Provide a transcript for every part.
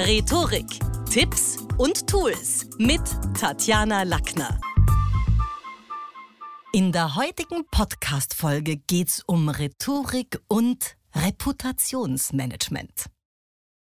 Rhetorik, Tipps und Tools mit Tatjana Lackner. In der heutigen Podcast-Folge geht's um Rhetorik und Reputationsmanagement.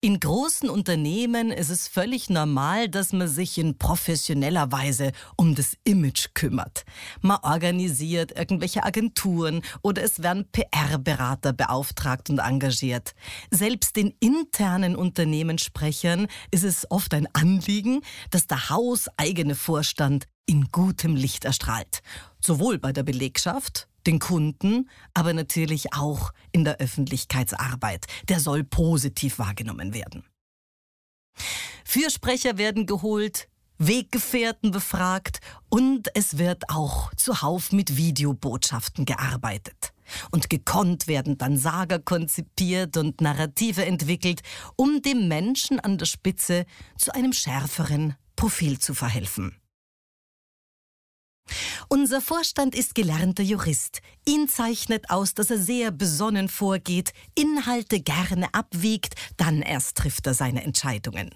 In großen Unternehmen ist es völlig normal, dass man sich in professioneller Weise um das Image kümmert. Man organisiert irgendwelche Agenturen oder es werden PR-Berater beauftragt und engagiert. Selbst den internen Unternehmenssprechern ist es oft ein Anliegen, dass der hauseigene Vorstand in gutem Licht erstrahlt. Sowohl bei der Belegschaft den Kunden, aber natürlich auch in der Öffentlichkeitsarbeit. Der soll positiv wahrgenommen werden. Fürsprecher werden geholt, Weggefährten befragt und es wird auch zuhauf mit Videobotschaften gearbeitet. Und gekonnt werden dann Sager konzipiert und Narrative entwickelt, um dem Menschen an der Spitze zu einem schärferen Profil zu verhelfen. Unser Vorstand ist gelernter Jurist. Ihn zeichnet aus, dass er sehr besonnen vorgeht, Inhalte gerne abwiegt, dann erst trifft er seine Entscheidungen.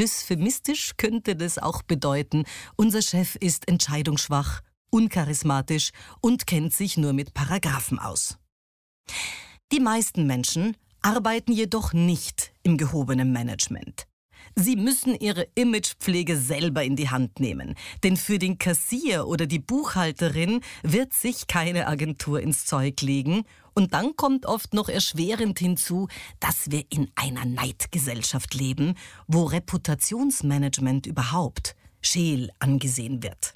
Dysphemistisch könnte das auch bedeuten, unser Chef ist entscheidungsschwach, uncharismatisch und kennt sich nur mit Paragraphen aus. Die meisten Menschen arbeiten jedoch nicht im gehobenen Management. Sie müssen Ihre Imagepflege selber in die Hand nehmen. Denn für den Kassier oder die Buchhalterin wird sich keine Agentur ins Zeug legen. Und dann kommt oft noch erschwerend hinzu, dass wir in einer Neidgesellschaft leben, wo Reputationsmanagement überhaupt scheel angesehen wird.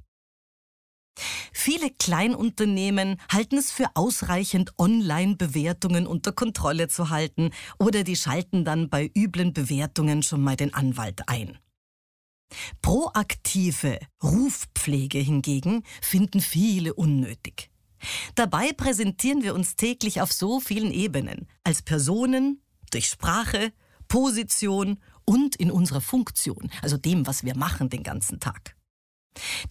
Viele Kleinunternehmen halten es für ausreichend, Online-Bewertungen unter Kontrolle zu halten oder die schalten dann bei üblen Bewertungen schon mal den Anwalt ein. Proaktive Rufpflege hingegen finden viele unnötig. Dabei präsentieren wir uns täglich auf so vielen Ebenen, als Personen, durch Sprache, Position und in unserer Funktion, also dem, was wir machen den ganzen Tag.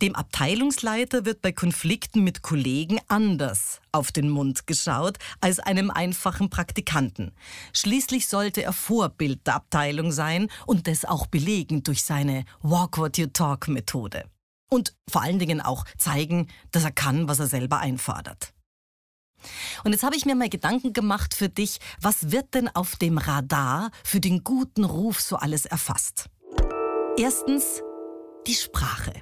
Dem Abteilungsleiter wird bei Konflikten mit Kollegen anders auf den Mund geschaut als einem einfachen Praktikanten. Schließlich sollte er Vorbild der Abteilung sein und das auch belegen durch seine Walk What You Talk Methode. Und vor allen Dingen auch zeigen, dass er kann, was er selber einfordert. Und jetzt habe ich mir mal Gedanken gemacht für dich, was wird denn auf dem Radar für den guten Ruf so alles erfasst? Erstens die Sprache.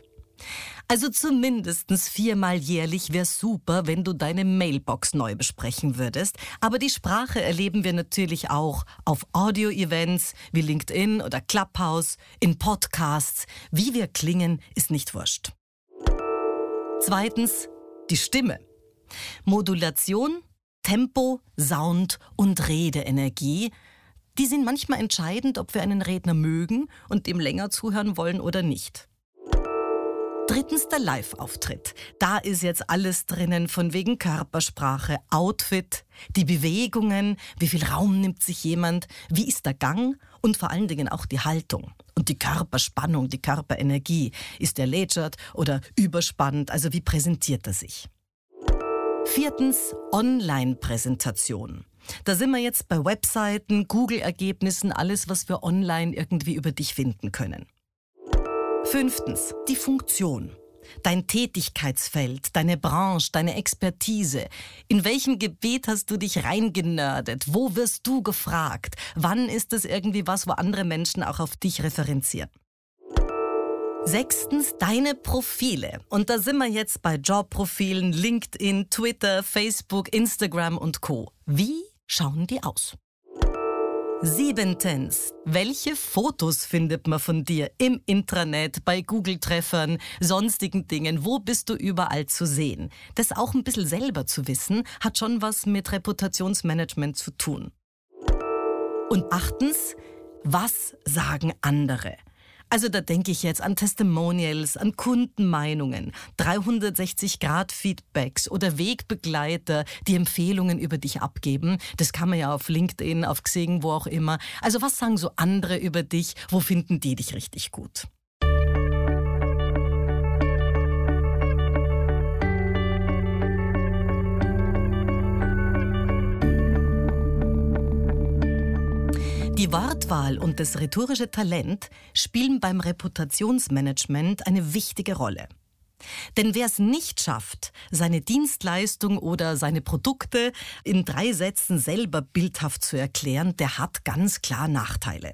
Also zumindestens viermal jährlich wäre super, wenn du deine Mailbox neu besprechen würdest. Aber die Sprache erleben wir natürlich auch auf Audio-Events wie LinkedIn oder Clubhouse, in Podcasts. Wie wir klingen, ist nicht wurscht. Zweitens, die Stimme. Modulation, Tempo, Sound und Redeenergie. Die sind manchmal entscheidend, ob wir einen Redner mögen und dem länger zuhören wollen oder nicht. Drittens der Live-Auftritt. Da ist jetzt alles drinnen von wegen Körpersprache, Outfit, die Bewegungen, wie viel Raum nimmt sich jemand, wie ist der Gang und vor allen Dingen auch die Haltung. Und die Körperspannung, die Körperenergie. Ist er lätschert oder überspannt? Also wie präsentiert er sich? Viertens Online-Präsentation. Da sind wir jetzt bei Webseiten, Google-Ergebnissen, alles, was wir online irgendwie über dich finden können. Fünftens, die Funktion. Dein Tätigkeitsfeld, deine Branche, deine Expertise. In welchem Gebiet hast du dich reingenördet? Wo wirst du gefragt? Wann ist es irgendwie was, wo andere Menschen auch auf dich referenzieren? Sechstens, deine Profile. Und da sind wir jetzt bei Jobprofilen, LinkedIn, Twitter, Facebook, Instagram und Co. Wie schauen die aus? Siebentens. Welche Fotos findet man von dir im Intranet, bei Google-Treffern, sonstigen Dingen? Wo bist du überall zu sehen? Das auch ein bisschen selber zu wissen, hat schon was mit Reputationsmanagement zu tun. Und achtens, was sagen andere? Also da denke ich jetzt an Testimonials, an Kundenmeinungen, 360-Grad-Feedbacks oder Wegbegleiter, die Empfehlungen über dich abgeben. Das kann man ja auf LinkedIn, auf Xing, wo auch immer. Also was sagen so andere über dich? Wo finden die dich richtig gut? Die Wortwahl und das rhetorische Talent spielen beim Reputationsmanagement eine wichtige Rolle. Denn wer es nicht schafft, seine Dienstleistung oder seine Produkte in drei Sätzen selber bildhaft zu erklären, der hat ganz klar Nachteile.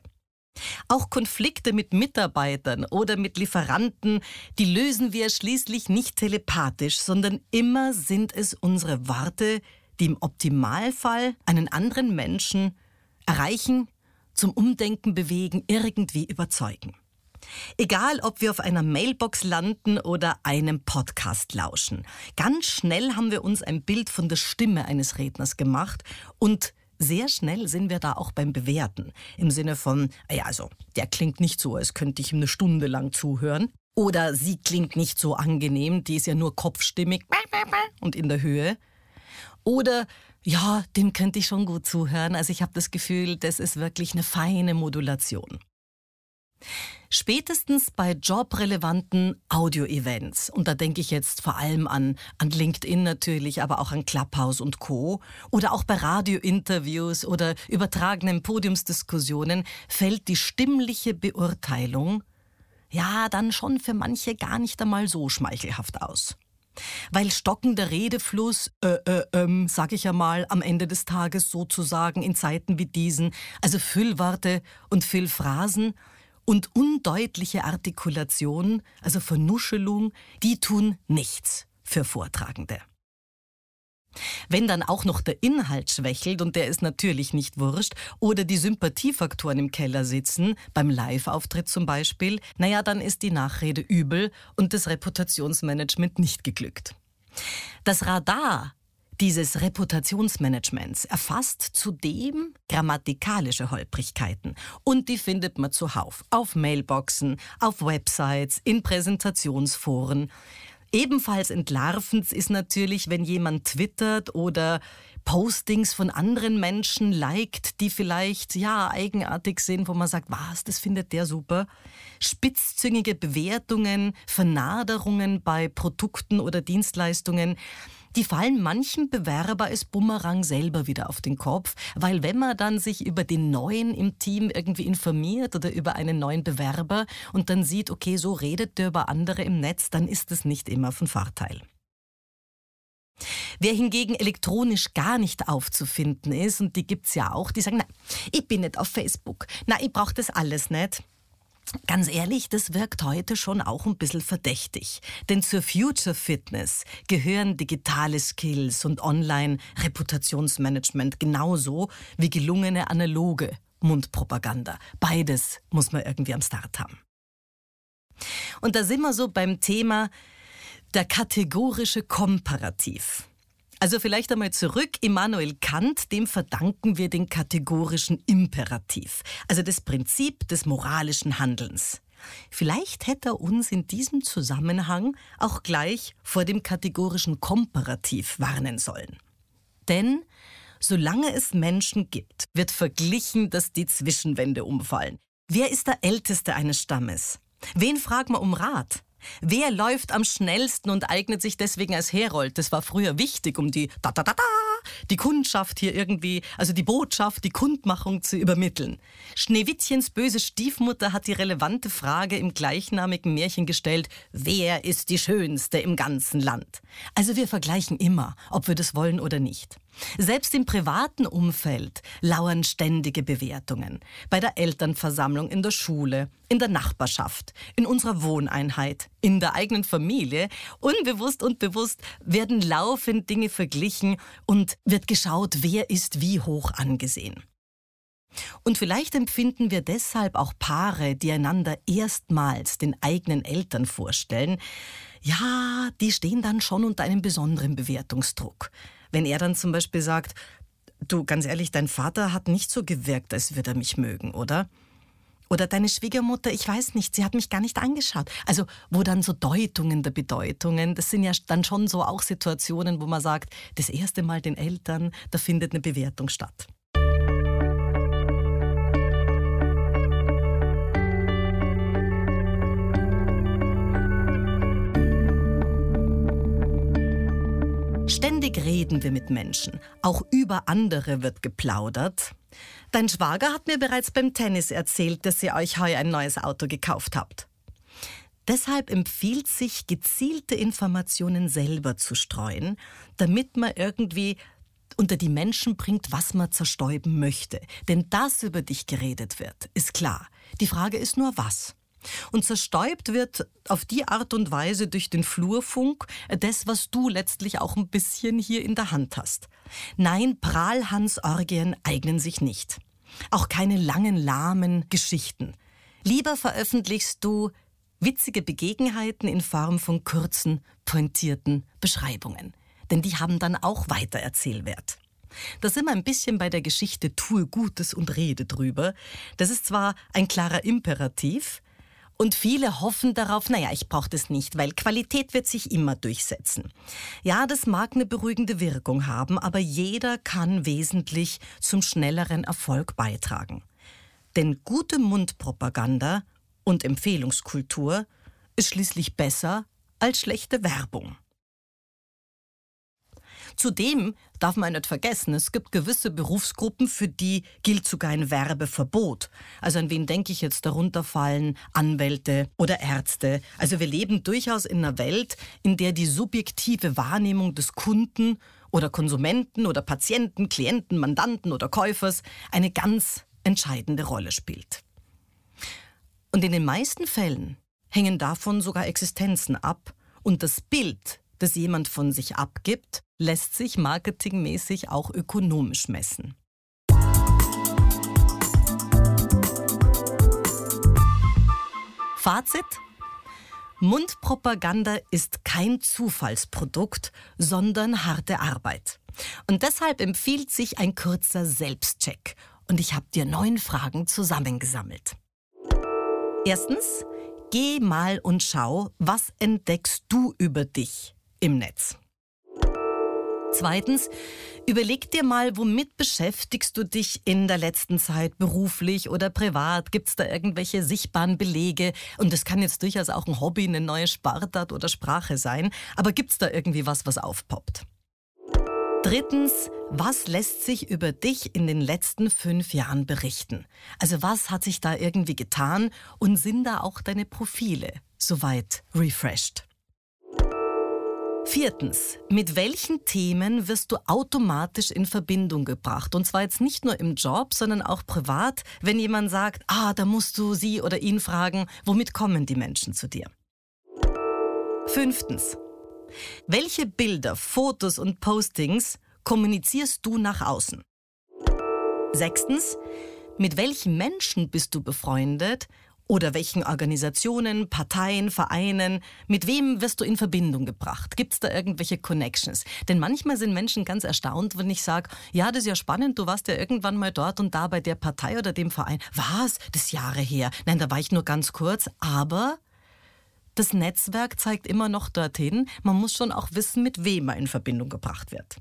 Auch Konflikte mit Mitarbeitern oder mit Lieferanten, die lösen wir schließlich nicht telepathisch, sondern immer sind es unsere Worte, die im Optimalfall einen anderen Menschen erreichen, zum Umdenken bewegen, irgendwie überzeugen. Egal, ob wir auf einer Mailbox landen oder einem Podcast lauschen. Ganz schnell haben wir uns ein Bild von der Stimme eines Redners gemacht und sehr schnell sind wir da auch beim Bewerten. Im Sinne von, ah ja, also, der klingt nicht so, als könnte ich ihm eine Stunde lang zuhören. Oder sie klingt nicht so angenehm, die ist ja nur kopfstimmig und in der Höhe. Oder ja, dem könnte ich schon gut zuhören. Also ich habe das Gefühl, das ist wirklich eine feine Modulation. Spätestens bei jobrelevanten Audio-Events, und da denke ich jetzt vor allem an, an LinkedIn natürlich, aber auch an Clubhouse und Co. oder auch bei Radio-Interviews oder übertragenen Podiumsdiskussionen, fällt die stimmliche Beurteilung ja dann schon für manche gar nicht einmal so schmeichelhaft aus. Weil stockender Redefluss, äh, äh, ähm, sag ich ja mal, am Ende des Tages sozusagen in Zeiten wie diesen, also Füllworte und Füllphrasen, und undeutliche Artikulation, also Vernuschelung, die tun nichts für Vortragende. Wenn dann auch noch der Inhalt schwächelt, und der ist natürlich nicht wurscht, oder die Sympathiefaktoren im Keller sitzen, beim Live-Auftritt zum Beispiel, naja, dann ist die Nachrede übel und das Reputationsmanagement nicht geglückt. Das Radar dieses Reputationsmanagements erfasst zudem grammatikalische Holprigkeiten und die findet man zuhauf auf Mailboxen, auf Websites, in Präsentationsforen. Ebenfalls entlarvend ist natürlich, wenn jemand twittert oder Postings von anderen Menschen liked, die vielleicht ja eigenartig sind, wo man sagt, was, das findet der super. Spitzzüngige Bewertungen, Vernaderungen bei Produkten oder Dienstleistungen die fallen manchen Bewerber als Bumerang selber wieder auf den Kopf, weil wenn man dann sich über den neuen im Team irgendwie informiert oder über einen neuen Bewerber und dann sieht, okay, so redet der über andere im Netz, dann ist es nicht immer von Vorteil. Wer hingegen elektronisch gar nicht aufzufinden ist, und die gibt's ja auch, die sagen, na, ich bin nicht auf Facebook, na, ich brauche das alles nicht. Ganz ehrlich, das wirkt heute schon auch ein bisschen verdächtig. Denn zur Future Fitness gehören digitale Skills und Online-Reputationsmanagement genauso wie gelungene analoge Mundpropaganda. Beides muss man irgendwie am Start haben. Und da sind wir so beim Thema der kategorische Komparativ. Also vielleicht einmal zurück. Immanuel Kant, dem verdanken wir den kategorischen Imperativ, also das Prinzip des moralischen Handelns. Vielleicht hätte er uns in diesem Zusammenhang auch gleich vor dem kategorischen Komparativ warnen sollen. Denn solange es Menschen gibt, wird verglichen, dass die Zwischenwände umfallen. Wer ist der Älteste eines Stammes? Wen fragt man um Rat? Wer läuft am schnellsten und eignet sich deswegen als Herold? Das war früher wichtig, um die da da da da die Kundschaft hier irgendwie, also die Botschaft, die Kundmachung zu übermitteln. Schneewittchens böse Stiefmutter hat die relevante Frage im gleichnamigen Märchen gestellt, wer ist die Schönste im ganzen Land? Also wir vergleichen immer, ob wir das wollen oder nicht. Selbst im privaten Umfeld lauern ständige Bewertungen. Bei der Elternversammlung, in der Schule, in der Nachbarschaft, in unserer Wohneinheit, in der eigenen Familie. Unbewusst und bewusst werden laufend Dinge verglichen und wird geschaut, wer ist wie hoch angesehen. Und vielleicht empfinden wir deshalb auch Paare, die einander erstmals den eigenen Eltern vorstellen, ja, die stehen dann schon unter einem besonderen Bewertungsdruck. Wenn er dann zum Beispiel sagt, du, ganz ehrlich, dein Vater hat nicht so gewirkt, als würde er mich mögen, oder? Oder deine Schwiegermutter, ich weiß nicht, sie hat mich gar nicht angeschaut. Also, wo dann so Deutungen der Bedeutungen, das sind ja dann schon so auch Situationen, wo man sagt, das erste Mal den Eltern, da findet eine Bewertung statt. Ständig reden wir mit Menschen. Auch über andere wird geplaudert. Dein Schwager hat mir bereits beim Tennis erzählt, dass ihr euch heuer ein neues Auto gekauft habt. Deshalb empfiehlt sich, gezielte Informationen selber zu streuen, damit man irgendwie unter die Menschen bringt, was man zerstäuben möchte. Denn das über dich geredet wird, ist klar. Die Frage ist nur, was. Und zerstäubt wird auf die Art und Weise durch den Flurfunk das, was du letztlich auch ein bisschen hier in der Hand hast. Nein, Prahlhans-Orgien eignen sich nicht. Auch keine langen, lahmen Geschichten. Lieber veröffentlichst du witzige Begebenheiten in Form von kurzen, pointierten Beschreibungen. Denn die haben dann auch Weitererzählwert. Da sind wir ein bisschen bei der Geschichte Tue Gutes und rede drüber. Das ist zwar ein klarer Imperativ, und viele hoffen darauf, naja, ich brauche das nicht, weil Qualität wird sich immer durchsetzen. Ja, das mag eine beruhigende Wirkung haben, aber jeder kann wesentlich zum schnelleren Erfolg beitragen. Denn gute Mundpropaganda und Empfehlungskultur ist schließlich besser als schlechte Werbung. Zudem darf man nicht vergessen, es gibt gewisse Berufsgruppen, für die gilt sogar ein Werbeverbot. Also an wen denke ich jetzt darunter fallen? Anwälte oder Ärzte. Also wir leben durchaus in einer Welt, in der die subjektive Wahrnehmung des Kunden oder Konsumenten oder Patienten, Klienten, Mandanten oder Käufers eine ganz entscheidende Rolle spielt. Und in den meisten Fällen hängen davon sogar Existenzen ab und das Bild, das jemand von sich abgibt, lässt sich marketingmäßig auch ökonomisch messen. Fazit? Mundpropaganda ist kein Zufallsprodukt, sondern harte Arbeit. Und deshalb empfiehlt sich ein kurzer Selbstcheck. Und ich habe dir neun Fragen zusammengesammelt. Erstens, geh mal und schau, was entdeckst du über dich im Netz. Zweitens, überleg dir mal, womit beschäftigst du dich in der letzten Zeit beruflich oder privat? Gibt es da irgendwelche sichtbaren Belege? Und das kann jetzt durchaus auch ein Hobby, eine neue Sportart oder Sprache sein. Aber gibt es da irgendwie was, was aufpoppt? Drittens, was lässt sich über dich in den letzten fünf Jahren berichten? Also was hat sich da irgendwie getan und sind da auch deine Profile soweit refreshed? Viertens, mit welchen Themen wirst du automatisch in Verbindung gebracht? Und zwar jetzt nicht nur im Job, sondern auch privat, wenn jemand sagt, ah, da musst du sie oder ihn fragen, womit kommen die Menschen zu dir? Fünftens, welche Bilder, Fotos und Postings kommunizierst du nach außen? Sechstens, mit welchen Menschen bist du befreundet oder welchen Organisationen, Parteien, Vereinen, mit wem wirst du in Verbindung gebracht? Gibt es da irgendwelche Connections? Denn manchmal sind Menschen ganz erstaunt, wenn ich sage, ja, das ist ja spannend, du warst ja irgendwann mal dort und da bei der Partei oder dem Verein. Was? Das ist Jahre her. Nein, da war ich nur ganz kurz, aber das Netzwerk zeigt immer noch dorthin, man muss schon auch wissen, mit wem man in Verbindung gebracht wird.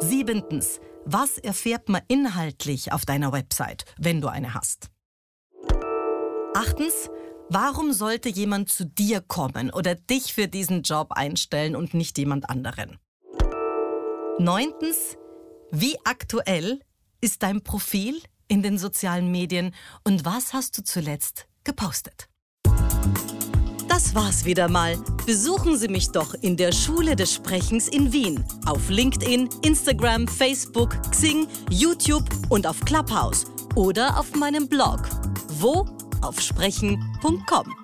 Siebentens, was erfährt man inhaltlich auf deiner Website, wenn du eine hast? Achtens, warum sollte jemand zu dir kommen oder dich für diesen Job einstellen und nicht jemand anderen? Neuntens, wie aktuell ist dein Profil in den sozialen Medien und was hast du zuletzt gepostet? Das war's wieder mal. Besuchen Sie mich doch in der Schule des Sprechens in Wien. Auf LinkedIn, Instagram, Facebook, Xing, YouTube und auf Clubhouse. Oder auf meinem Blog. Wo auf sprechen.com.